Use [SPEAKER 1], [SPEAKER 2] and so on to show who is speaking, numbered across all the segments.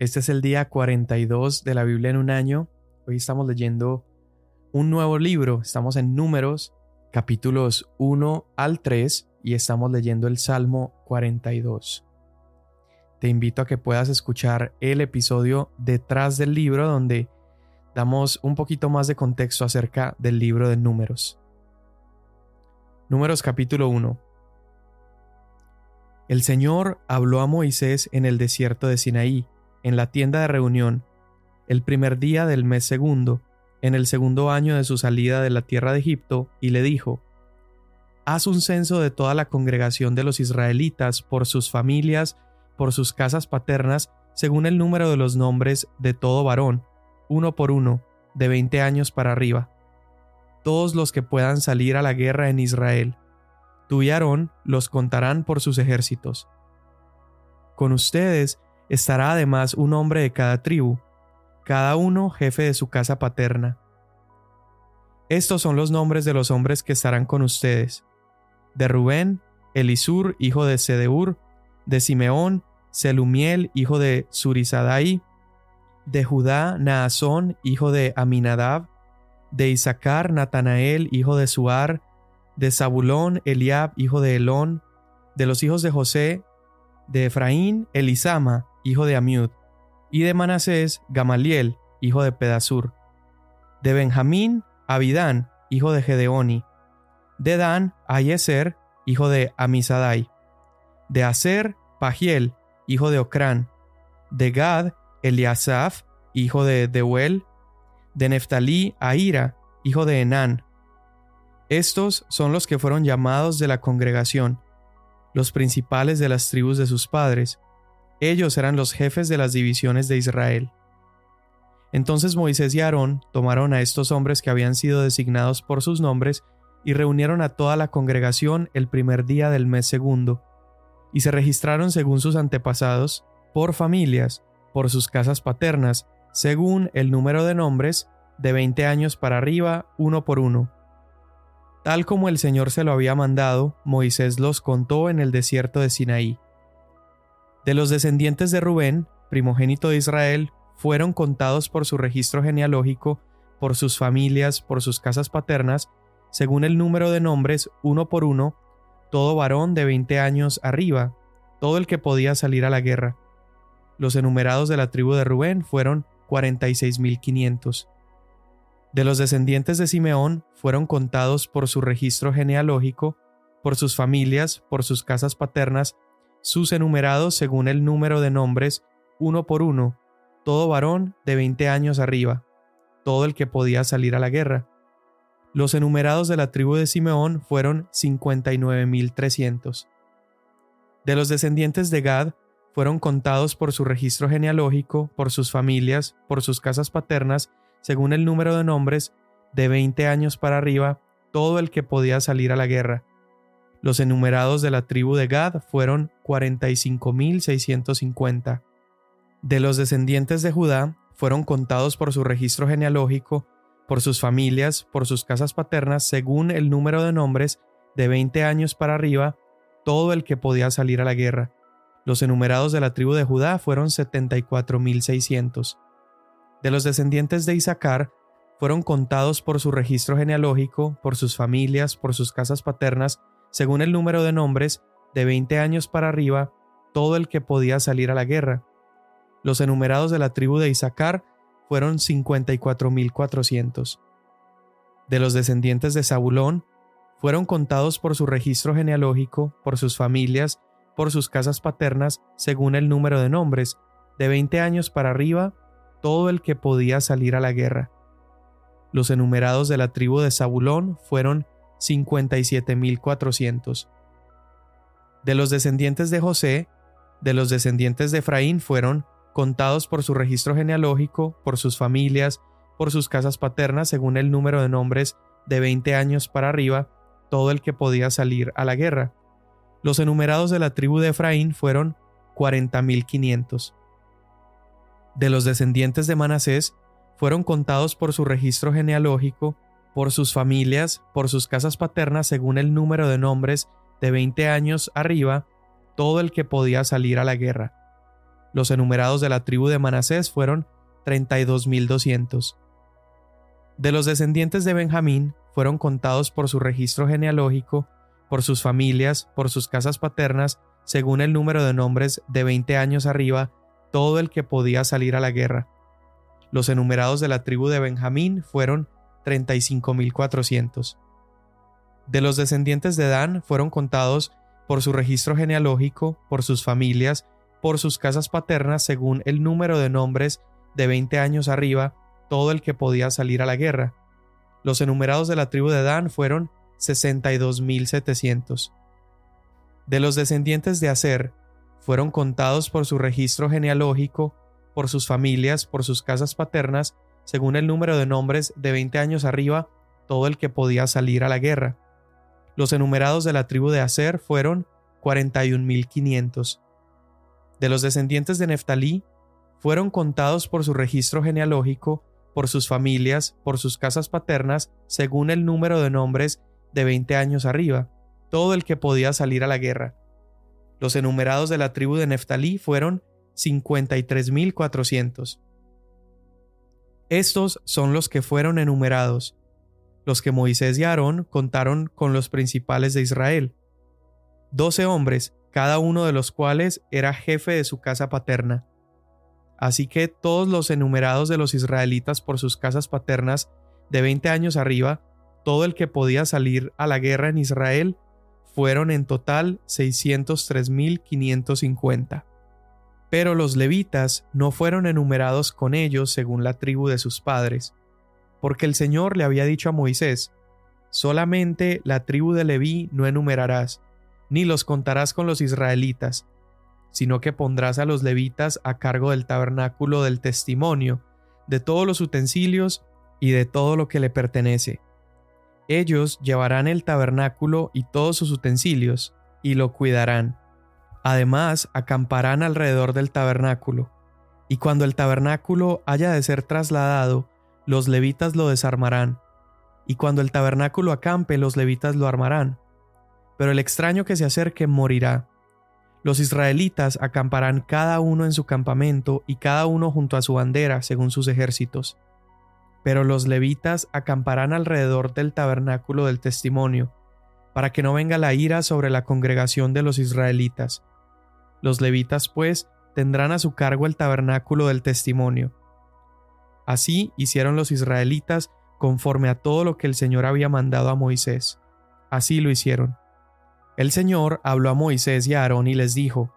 [SPEAKER 1] Este es el día 42 de la Biblia en un año. Hoy estamos leyendo un nuevo libro. Estamos en números, capítulos 1 al 3 y estamos leyendo el Salmo 42. Te invito a que puedas escuchar el episodio detrás del libro donde damos un poquito más de contexto acerca del libro de números. Números capítulo 1. El Señor habló a Moisés en el desierto de Sinaí, en la tienda de reunión, el primer día del mes segundo, en el segundo año de su salida de la tierra de Egipto, y le dijo, Haz un censo de toda la congregación de los israelitas por sus familias, por sus casas paternas, según el número de los nombres de todo varón, uno por uno, de veinte años para arriba. Todos los que puedan salir a la guerra en Israel, Tú y Aarón los contarán por sus ejércitos. Con ustedes estará además un hombre de cada tribu, cada uno jefe de su casa paterna. Estos son los nombres de los hombres que estarán con ustedes. De Rubén, Elisur, hijo de Sedeur, de Simeón, Selumiel, hijo de Surizadai, de Judá, Naasón, hijo de Aminadab, de Isaacar, Natanael, hijo de Suar, de Zabulón, Eliab, hijo de Elón, de los hijos de José, de Efraín, Elisama, hijo de Amiud, y de Manasés, Gamaliel, hijo de Pedasur, de Benjamín, Abidán, hijo de Gedeoni, de Dan, Ayeser, hijo de Amisadai, de Aser, Pagiel, hijo de Ocrán, de Gad, Eliasaf, hijo de Deuel, de Neftalí, Aira, hijo de Enán, estos son los que fueron llamados de la congregación, los principales de las tribus de sus padres. Ellos eran los jefes de las divisiones de Israel. Entonces Moisés y Aarón tomaron a estos hombres que habían sido designados por sus nombres y reunieron a toda la congregación el primer día del mes segundo, y se registraron según sus antepasados, por familias, por sus casas paternas, según el número de nombres, de veinte años para arriba, uno por uno. Tal como el Señor se lo había mandado, Moisés los contó en el desierto de Sinaí. De los descendientes de Rubén, primogénito de Israel, fueron contados por su registro genealógico, por sus familias, por sus casas paternas, según el número de nombres, uno por uno, todo varón de veinte años arriba, todo el que podía salir a la guerra. Los enumerados de la tribu de Rubén fueron 46.500. De los descendientes de Simeón fueron contados por su registro genealógico, por sus familias, por sus casas paternas, sus enumerados según el número de nombres, uno por uno, todo varón de veinte años arriba, todo el que podía salir a la guerra. Los enumerados de la tribu de Simeón fueron 59.300. De los descendientes de Gad fueron contados por su registro genealógico, por sus familias, por sus casas paternas, según el número de nombres, de 20 años para arriba, todo el que podía salir a la guerra. Los enumerados de la tribu de Gad fueron 45.650. De los descendientes de Judá fueron contados por su registro genealógico, por sus familias, por sus casas paternas, según el número de nombres, de 20 años para arriba, todo el que podía salir a la guerra. Los enumerados de la tribu de Judá fueron 74.600 de los descendientes de Isaacar fueron contados por su registro genealógico, por sus familias, por sus casas paternas, según el número de nombres, de 20 años para arriba, todo el que podía salir a la guerra. Los enumerados de la tribu de Isaacar fueron 54.400. De los descendientes de Zabulón, fueron contados por su registro genealógico, por sus familias, por sus casas paternas, según el número de nombres, de 20 años para arriba, todo el que podía salir a la guerra. Los enumerados de la tribu de Zabulón fueron 57.400. De los descendientes de José, de los descendientes de Efraín fueron contados por su registro genealógico, por sus familias, por sus casas paternas según el número de nombres de 20 años para arriba, todo el que podía salir a la guerra. Los enumerados de la tribu de Efraín fueron 40.500 de los descendientes de Manasés fueron contados por su registro genealógico, por sus familias, por sus casas paternas según el número de nombres de 20 años arriba, todo el que podía salir a la guerra. Los enumerados de la tribu de Manasés fueron 32.200. De los descendientes de Benjamín fueron contados por su registro genealógico, por sus familias, por sus casas paternas, según el número de nombres de 20 años arriba, todo el que podía salir a la guerra. Los enumerados de la tribu de Benjamín fueron 35.400. De los descendientes de Dan fueron contados por su registro genealógico, por sus familias, por sus casas paternas, según el número de nombres de 20 años arriba, todo el que podía salir a la guerra. Los enumerados de la tribu de Dan fueron 62.700. De los descendientes de Aser, fueron contados por su registro genealógico, por sus familias, por sus casas paternas, según el número de nombres de 20 años arriba, todo el que podía salir a la guerra. Los enumerados de la tribu de Aser fueron 41.500. De los descendientes de Neftalí, fueron contados por su registro genealógico, por sus familias, por sus casas paternas, según el número de nombres de 20 años arriba, todo el que podía salir a la guerra. Los enumerados de la tribu de Neftalí fueron 53.400. Estos son los que fueron enumerados, los que Moisés y Aarón contaron con los principales de Israel. Doce hombres, cada uno de los cuales era jefe de su casa paterna. Así que todos los enumerados de los israelitas por sus casas paternas de 20 años arriba, todo el que podía salir a la guerra en Israel, fueron en total 603.550. Pero los levitas no fueron enumerados con ellos según la tribu de sus padres, porque el Señor le había dicho a Moisés, solamente la tribu de Leví no enumerarás, ni los contarás con los israelitas, sino que pondrás a los levitas a cargo del tabernáculo del testimonio, de todos los utensilios y de todo lo que le pertenece. Ellos llevarán el tabernáculo y todos sus utensilios, y lo cuidarán. Además, acamparán alrededor del tabernáculo, y cuando el tabernáculo haya de ser trasladado, los levitas lo desarmarán, y cuando el tabernáculo acampe, los levitas lo armarán. Pero el extraño que se acerque morirá. Los israelitas acamparán cada uno en su campamento y cada uno junto a su bandera, según sus ejércitos. Pero los levitas acamparán alrededor del tabernáculo del testimonio, para que no venga la ira sobre la congregación de los israelitas. Los levitas, pues, tendrán a su cargo el tabernáculo del testimonio. Así hicieron los israelitas conforme a todo lo que el Señor había mandado a Moisés. Así lo hicieron. El Señor habló a Moisés y a Aarón y les dijo,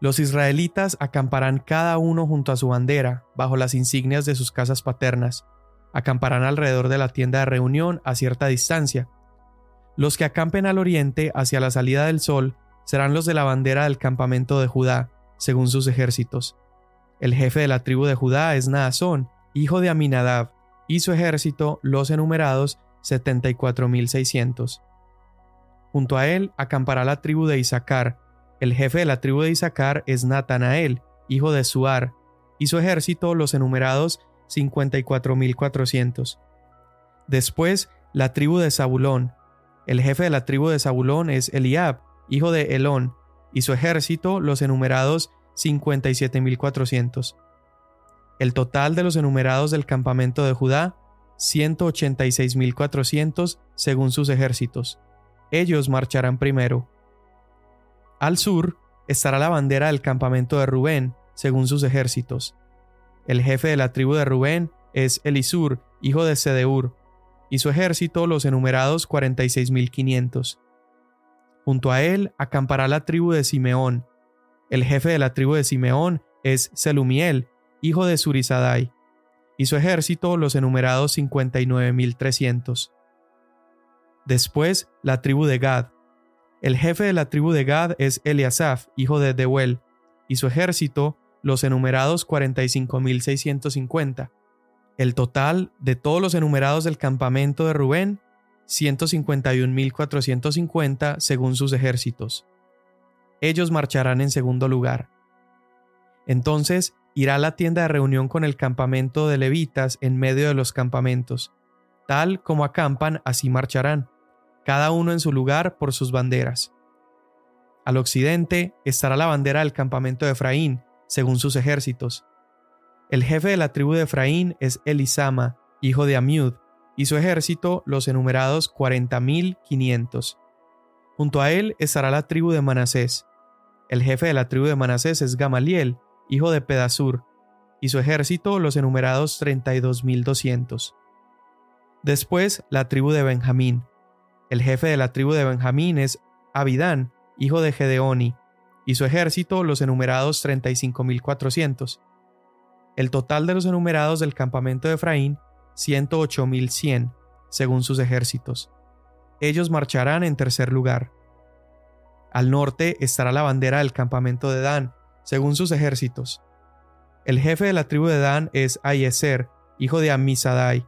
[SPEAKER 1] Los israelitas acamparán cada uno junto a su bandera, bajo las insignias de sus casas paternas, acamparán alrededor de la tienda de reunión a cierta distancia. Los que acampen al oriente hacia la salida del sol serán los de la bandera del campamento de Judá, según sus ejércitos. El jefe de la tribu de Judá es Naasón, hijo de Aminadab, y su ejército, los enumerados, 74.600. Junto a él acampará la tribu de Isaacar. El jefe de la tribu de Isaacar es Natanael, hijo de Suar, y su ejército, los enumerados, 54.400. Después, la tribu de Zabulón. El jefe de la tribu de Zabulón es Eliab, hijo de Elón, y su ejército, los enumerados, 57.400. El total de los enumerados del campamento de Judá, 186.400 según sus ejércitos. Ellos marcharán primero. Al sur estará la bandera del campamento de Rubén, según sus ejércitos. El jefe de la tribu de Rubén es Elisur, hijo de Sedeur, y su ejército los enumerados 46.500. Junto a él acampará la tribu de Simeón. El jefe de la tribu de Simeón es Selumiel, hijo de Surizadai, y su ejército los enumerados 59.300. Después la tribu de Gad. El jefe de la tribu de Gad es Eliasaf, hijo de Deuel, y su ejército los enumerados 45.650. El total de todos los enumerados del campamento de Rubén, 151.450 según sus ejércitos. Ellos marcharán en segundo lugar. Entonces irá la tienda de reunión con el campamento de levitas en medio de los campamentos. Tal como acampan, así marcharán, cada uno en su lugar por sus banderas. Al occidente estará la bandera del campamento de Efraín, según sus ejércitos. El jefe de la tribu de Efraín es Elisama, hijo de Amiud, y su ejército los enumerados cuarenta mil quinientos. Junto a él estará la tribu de Manasés. El jefe de la tribu de Manasés es Gamaliel, hijo de Pedasur, y su ejército los enumerados treinta y dos mil doscientos. Después la tribu de Benjamín. El jefe de la tribu de Benjamín es Abidán, hijo de Gedeoni, y su ejército los enumerados treinta y cinco mil cuatrocientos. El total de los enumerados del campamento de Efraín 108.100, según sus ejércitos. Ellos marcharán en tercer lugar. Al norte estará la bandera del campamento de Dan, según sus ejércitos. El jefe de la tribu de Dan es Ayeser, hijo de Amisadai,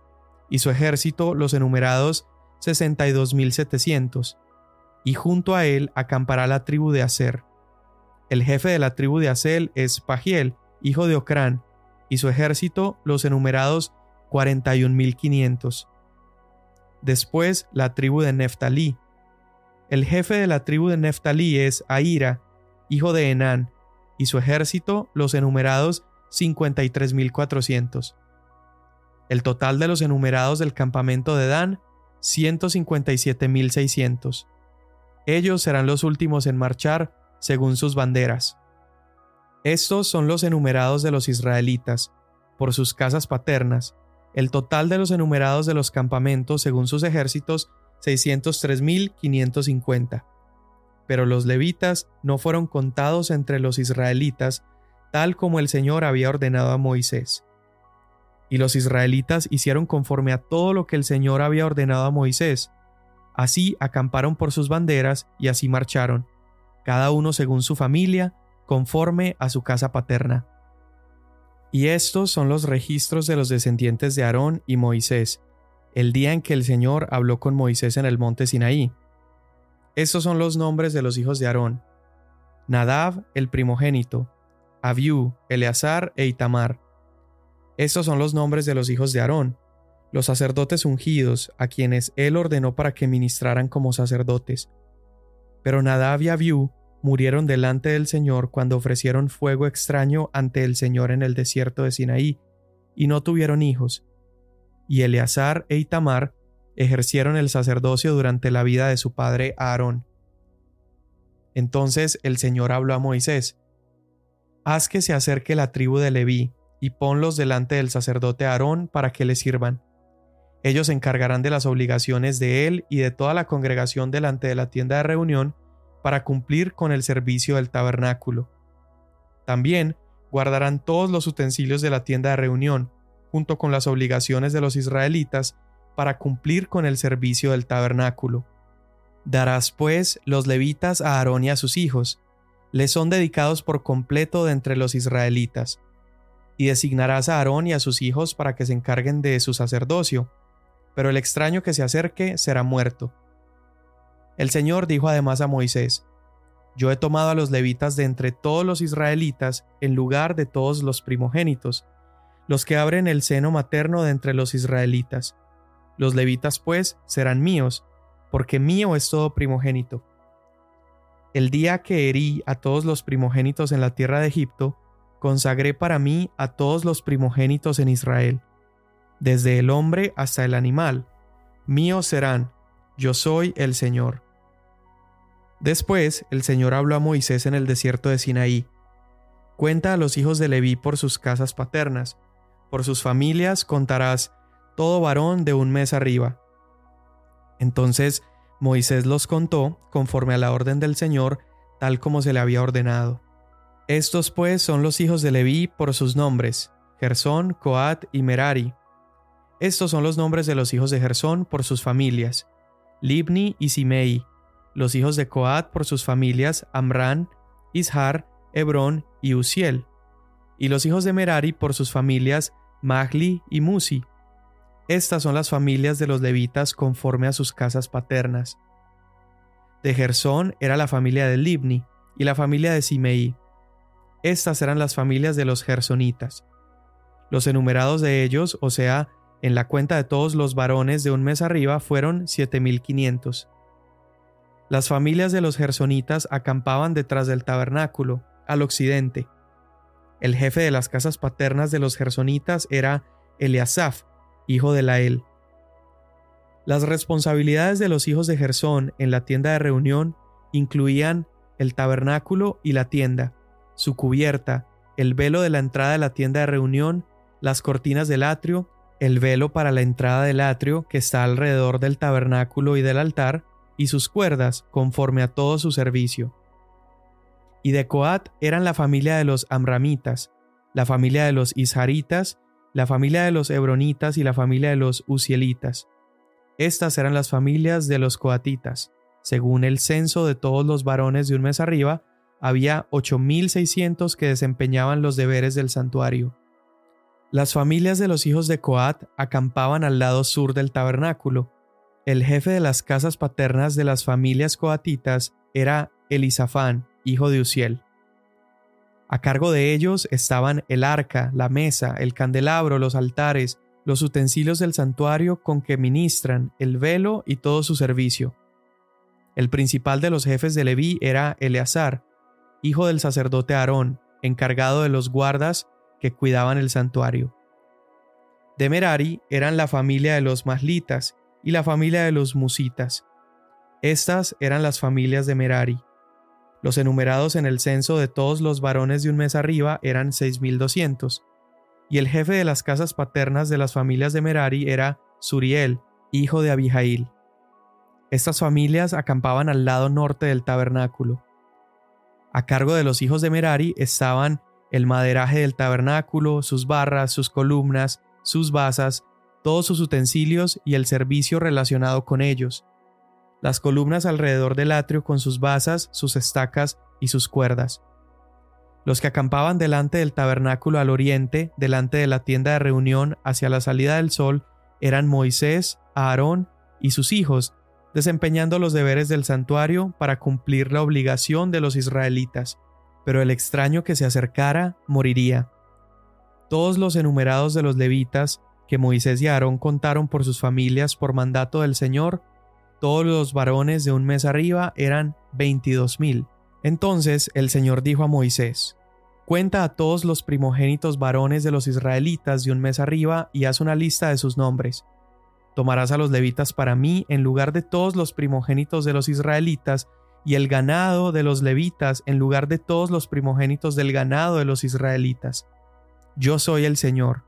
[SPEAKER 1] y su ejército los enumerados 62.700, y junto a él acampará la tribu de Aser. El jefe de la tribu de Asel es Pagiel, hijo de Ocrán, y su ejército los enumerados 41.500. Después la tribu de Neftalí. El jefe de la tribu de Neftalí es Aira, hijo de Enán, y su ejército, los enumerados 53.400. El total de los enumerados del campamento de Dan, 157.600. Ellos serán los últimos en marchar según sus banderas. Estos son los enumerados de los israelitas, por sus casas paternas, el total de los enumerados de los campamentos según sus ejércitos, 603.550. Pero los levitas no fueron contados entre los israelitas, tal como el Señor había ordenado a Moisés. Y los israelitas hicieron conforme a todo lo que el Señor había ordenado a Moisés. Así acamparon por sus banderas y así marcharon, cada uno según su familia, conforme a su casa paterna. Y estos son los registros de los descendientes de Aarón y Moisés, el día en que el Señor habló con Moisés en el monte Sinaí. Estos son los nombres de los hijos de Aarón. Nadab, el primogénito, Abiú, Eleazar e Itamar. Estos son los nombres de los hijos de Aarón, los sacerdotes ungidos, a quienes él ordenó para que ministraran como sacerdotes. Pero Nadab y Abiú murieron delante del Señor cuando ofrecieron fuego extraño ante el Señor en el desierto de Sinaí, y no tuvieron hijos. Y Eleazar e Itamar ejercieron el sacerdocio durante la vida de su padre Aarón. Entonces el Señor habló a Moisés, Haz que se acerque la tribu de Leví, y ponlos delante del sacerdote Aarón para que le sirvan. Ellos se encargarán de las obligaciones de él y de toda la congregación delante de la tienda de reunión, para cumplir con el servicio del tabernáculo. También guardarán todos los utensilios de la tienda de reunión, junto con las obligaciones de los israelitas, para cumplir con el servicio del tabernáculo. Darás pues los levitas a Aarón y a sus hijos, les son dedicados por completo de entre los israelitas, y designarás a Aarón y a sus hijos para que se encarguen de su sacerdocio, pero el extraño que se acerque será muerto. El Señor dijo además a Moisés, Yo he tomado a los levitas de entre todos los israelitas en lugar de todos los primogénitos, los que abren el seno materno de entre los israelitas. Los levitas pues serán míos, porque mío es todo primogénito. El día que herí a todos los primogénitos en la tierra de Egipto, consagré para mí a todos los primogénitos en Israel, desde el hombre hasta el animal. Míos serán, yo soy el Señor. Después el Señor habló a Moisés en el desierto de Sinaí. Cuenta a los hijos de Leví por sus casas paternas, por sus familias contarás todo varón de un mes arriba. Entonces Moisés los contó conforme a la orden del Señor, tal como se le había ordenado. Estos pues son los hijos de Leví por sus nombres, Gersón, Coat y Merari. Estos son los nombres de los hijos de Gersón por sus familias, Libni y Simei, los hijos de Coat por sus familias Amran, Ishar, Hebrón y Uziel, y los hijos de Merari por sus familias Magli y Musi. Estas son las familias de los levitas conforme a sus casas paternas. De Gersón era la familia de Libni y la familia de Simei. Estas eran las familias de los gersonitas. Los enumerados de ellos, o sea, en la cuenta de todos los varones de un mes arriba, fueron 7500. Las familias de los gersonitas acampaban detrás del tabernáculo, al occidente. El jefe de las casas paternas de los gersonitas era Eliasaf, hijo de Lael. Las responsabilidades de los hijos de Gersón en la tienda de reunión incluían el tabernáculo y la tienda, su cubierta, el velo de la entrada de la tienda de reunión, las cortinas del atrio, el velo para la entrada del atrio que está alrededor del tabernáculo y del altar, y sus cuerdas conforme a todo su servicio. Y de Coat eran la familia de los Amramitas, la familia de los Isharitas, la familia de los Hebronitas y la familia de los Uzielitas. Estas eran las familias de los Coatitas. Según el censo de todos los varones de un mes arriba, había 8.600 que desempeñaban los deberes del santuario. Las familias de los hijos de Coat acampaban al lado sur del tabernáculo, el jefe de las casas paternas de las familias coatitas era Elisafán, hijo de Uziel. A cargo de ellos estaban el arca, la mesa, el candelabro, los altares, los utensilios del santuario con que ministran, el velo y todo su servicio. El principal de los jefes de Leví era Eleazar, hijo del sacerdote Aarón, encargado de los guardas que cuidaban el santuario. De Merari eran la familia de los Maslitas, y la familia de los Musitas. Estas eran las familias de Merari. Los enumerados en el censo de todos los varones de un mes arriba eran 6.200, y el jefe de las casas paternas de las familias de Merari era Suriel, hijo de Abijail. Estas familias acampaban al lado norte del tabernáculo. A cargo de los hijos de Merari estaban el maderaje del tabernáculo, sus barras, sus columnas, sus basas, todos sus utensilios y el servicio relacionado con ellos, las columnas alrededor del atrio con sus basas, sus estacas y sus cuerdas. Los que acampaban delante del tabernáculo al oriente, delante de la tienda de reunión hacia la salida del sol, eran Moisés, Aarón y sus hijos, desempeñando los deberes del santuario para cumplir la obligación de los israelitas, pero el extraño que se acercara moriría. Todos los enumerados de los levitas, que Moisés y Aarón contaron por sus familias por mandato del Señor, todos los varones de un mes arriba eran veintidós mil. Entonces el Señor dijo a Moisés, Cuenta a todos los primogénitos varones de los israelitas de un mes arriba y haz una lista de sus nombres. Tomarás a los levitas para mí en lugar de todos los primogénitos de los israelitas, y el ganado de los levitas en lugar de todos los primogénitos del ganado de los israelitas. Yo soy el Señor.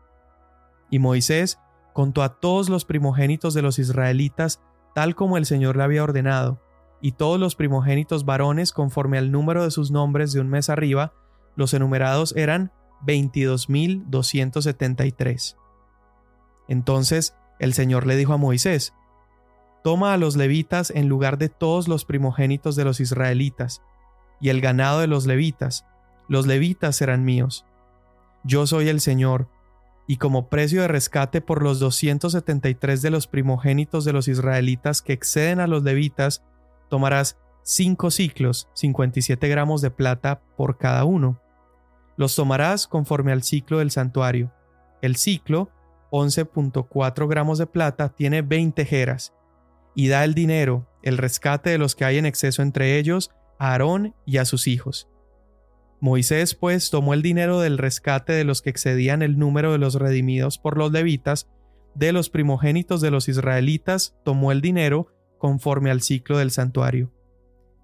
[SPEAKER 1] Y Moisés contó a todos los primogénitos de los israelitas tal como el Señor le había ordenado, y todos los primogénitos varones conforme al número de sus nombres de un mes arriba, los enumerados eran 22.273. Entonces el Señor le dijo a Moisés, Toma a los levitas en lugar de todos los primogénitos de los israelitas, y el ganado de los levitas, los levitas serán míos. Yo soy el Señor, y como precio de rescate por los 273 de los primogénitos de los israelitas que exceden a los levitas, tomarás 5 ciclos, 57 gramos de plata por cada uno. Los tomarás conforme al ciclo del santuario. El ciclo, 11.4 gramos de plata, tiene 20 jeras, y da el dinero, el rescate de los que hay en exceso entre ellos, a Aarón y a sus hijos. Moisés pues tomó el dinero del rescate de los que excedían el número de los redimidos por los levitas, de los primogénitos de los israelitas tomó el dinero conforme al ciclo del santuario.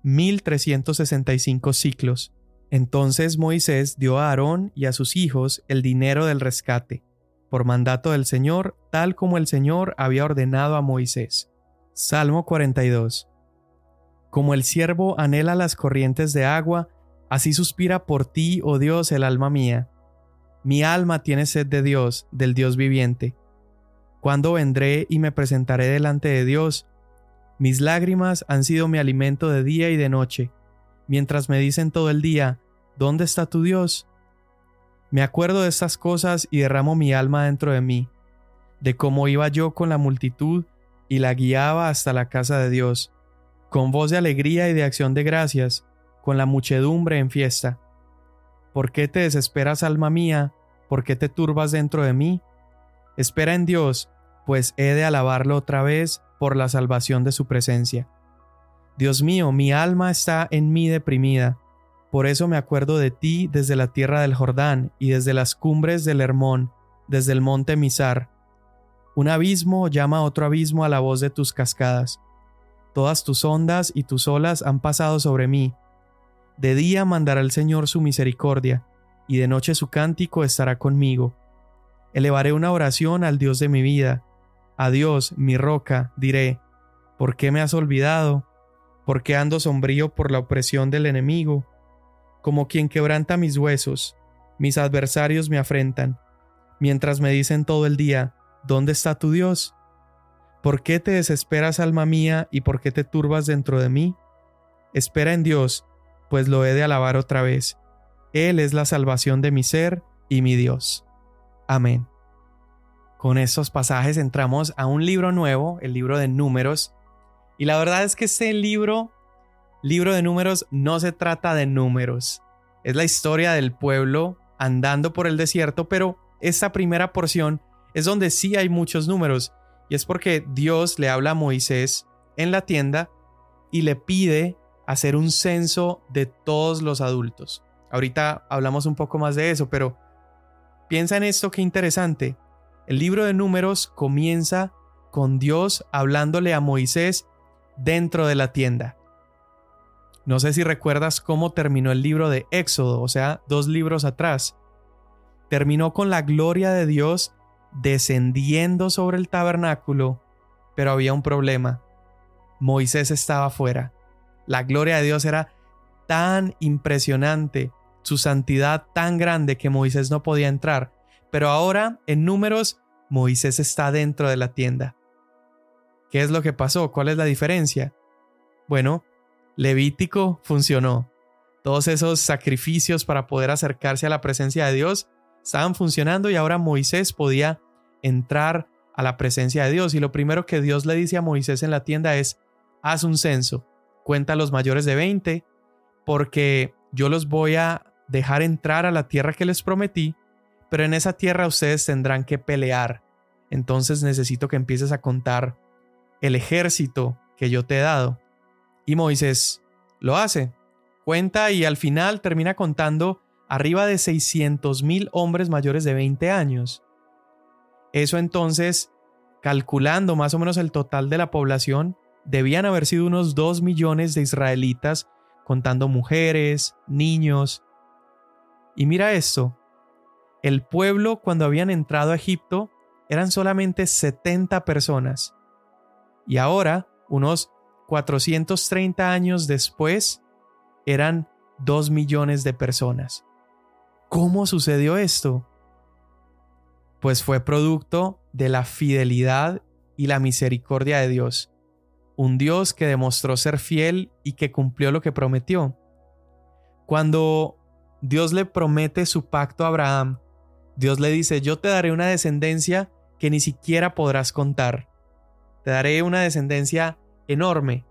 [SPEAKER 1] 1365 ciclos. Entonces Moisés dio a Aarón y a sus hijos el dinero del rescate, por mandato del Señor, tal como el Señor había ordenado a Moisés. Salmo 42. Como el siervo anhela las corrientes de agua, Así suspira por ti, oh Dios, el alma mía. Mi alma tiene sed de Dios, del Dios viviente. ¿Cuándo vendré y me presentaré delante de Dios? Mis lágrimas han sido mi alimento de día y de noche, mientras me dicen todo el día, ¿dónde está tu Dios? Me acuerdo de estas cosas y derramo mi alma dentro de mí, de cómo iba yo con la multitud y la guiaba hasta la casa de Dios, con voz de alegría y de acción de gracias, con la muchedumbre en fiesta. ¿Por qué te desesperas, alma mía? ¿Por qué te turbas dentro de mí? Espera en Dios, pues he de alabarlo otra vez por la salvación de su presencia. Dios mío, mi alma está en mí deprimida. Por eso me acuerdo de ti desde la tierra del Jordán y desde las cumbres del Hermón, desde el monte Misar. Un abismo llama a otro abismo a la voz de tus cascadas. Todas tus ondas y tus olas han pasado sobre mí. De día mandará el Señor su misericordia, y de noche su cántico estará conmigo. Elevaré una oración al Dios de mi vida. A Dios, mi roca, diré, ¿por qué me has olvidado? ¿Por qué ando sombrío por la opresión del enemigo? Como quien quebranta mis huesos, mis adversarios me afrentan, mientras me dicen todo el día, ¿dónde está tu Dios? ¿Por qué te desesperas, alma mía, y por qué te turbas dentro de mí? Espera en Dios, pues lo he de alabar otra vez. Él es la salvación de mi ser y mi Dios. Amén. Con estos pasajes entramos a un libro nuevo, el libro de números, y la verdad es que este libro, libro de números, no se trata de números. Es la historia del pueblo andando por el desierto, pero esta primera porción es donde sí hay muchos números y es porque Dios le habla a Moisés en la tienda y le pide hacer un censo de todos los adultos. Ahorita hablamos un poco más de eso, pero piensa en esto que interesante. El libro de números comienza con Dios hablándole a Moisés dentro de la tienda. No sé si recuerdas cómo terminó el libro de Éxodo, o sea, dos libros atrás. Terminó con la gloria de Dios descendiendo sobre el tabernáculo, pero había un problema. Moisés estaba fuera. La gloria de Dios era tan impresionante, su santidad tan grande que Moisés no podía entrar. Pero ahora, en números, Moisés está dentro de la tienda. ¿Qué es lo que pasó? ¿Cuál es la diferencia? Bueno, Levítico funcionó. Todos esos sacrificios para poder acercarse a la presencia de Dios estaban funcionando y ahora Moisés podía entrar a la presencia de Dios. Y lo primero que Dios le dice a Moisés en la tienda es, haz un censo, cuenta a los mayores de 20, porque yo los voy a dejar entrar a la tierra que les prometí, pero en esa tierra ustedes tendrán que pelear. Entonces necesito que empieces a contar el ejército que yo te he dado. Y Moisés lo hace, cuenta y al final termina contando arriba de 600 mil hombres mayores de 20 años. Eso entonces, calculando más o menos el total de la población, debían haber sido unos 2 millones de israelitas, contando mujeres, niños. Y mira esto, el pueblo cuando habían entrado a Egipto eran solamente 70 personas. Y ahora, unos 430 años después, eran 2 millones de personas. ¿Cómo sucedió esto? Pues fue producto de la fidelidad y la misericordia de Dios, un Dios que demostró ser fiel y que cumplió lo que prometió. Cuando Dios le promete su pacto a Abraham, Dios le dice, yo te daré una descendencia que ni siquiera podrás contar. Te daré una descendencia enorme.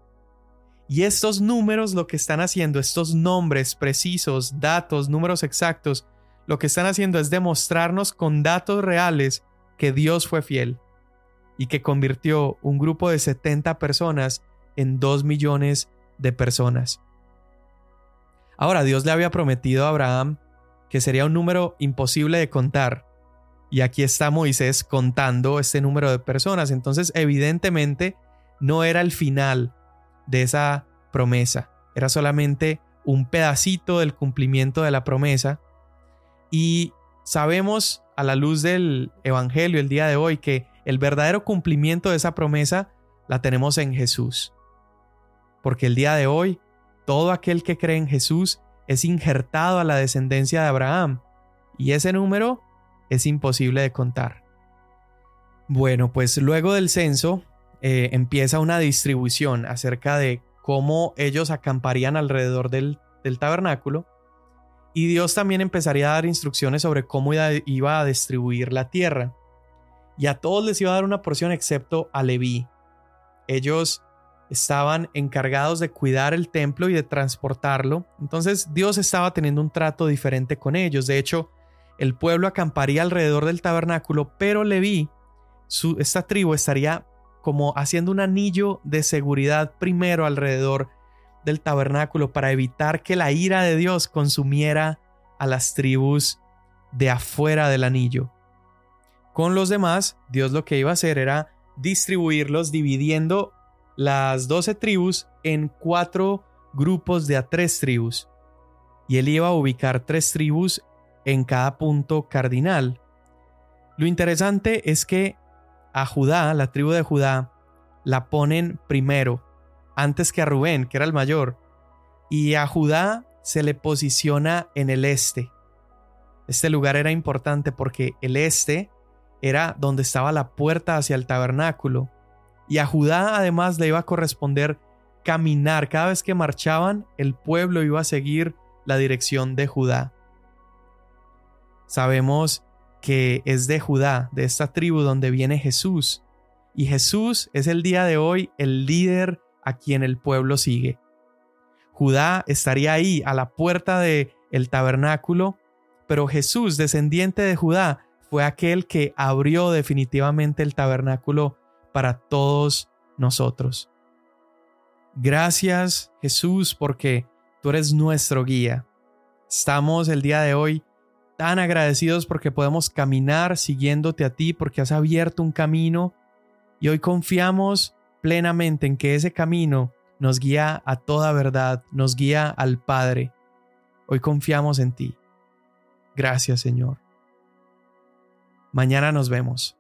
[SPEAKER 1] Y estos números lo que están haciendo, estos nombres precisos, datos, números exactos, lo que están haciendo es demostrarnos con datos reales que Dios fue fiel y que convirtió un grupo de 70 personas en 2 millones de personas. Ahora, Dios le había prometido a Abraham que sería un número imposible de contar. Y aquí está Moisés contando este número de personas. Entonces, evidentemente, no era el final de esa promesa. Era solamente un pedacito del cumplimiento de la promesa y sabemos a la luz del Evangelio el día de hoy que el verdadero cumplimiento de esa promesa la tenemos en Jesús. Porque el día de hoy, todo aquel que cree en Jesús es injertado a la descendencia de Abraham, y ese número es imposible de contar. Bueno, pues luego del censo eh, empieza una distribución acerca de cómo ellos acamparían alrededor del tabernáculo y Dios también empezaría a dar instrucciones sobre cómo iba a distribuir la tierra. Y a todos les iba a dar una porción excepto a Leví. Ellos estaban encargados de cuidar el templo y de transportarlo. Entonces Dios estaba teniendo un trato diferente con ellos. De hecho, el pueblo acamparía alrededor del tabernáculo, pero Leví, su, esta tribu estaría como haciendo un anillo de seguridad primero alrededor del tabernáculo para evitar que la ira de Dios consumiera a las tribus de afuera del anillo. Con los demás, Dios lo que iba a hacer era distribuirlos dividiendo las doce tribus en cuatro grupos de a tres tribus. Y él iba a ubicar tres tribus en cada punto cardinal. Lo interesante es que a Judá, la tribu de Judá, la ponen primero, antes que a Rubén, que era el mayor. Y a Judá se le posiciona en el este. Este lugar era importante porque el este era donde estaba la puerta hacia el tabernáculo. Y a Judá además le iba a corresponder caminar. Cada vez que marchaban, el pueblo iba a seguir la dirección de Judá. Sabemos que es de Judá, de esta tribu donde viene Jesús. Y Jesús es el día de hoy el líder a quien el pueblo sigue. Judá estaría ahí a la puerta de el tabernáculo, pero Jesús, descendiente de Judá, fue aquel que abrió definitivamente el tabernáculo para todos nosotros. Gracias Jesús porque tú eres nuestro guía. Estamos el día de hoy tan agradecidos porque podemos caminar siguiéndote a ti, porque has abierto un camino y hoy confiamos plenamente en que ese camino nos guía a toda verdad, nos guía al Padre. Hoy confiamos en ti. Gracias Señor. Mañana nos vemos.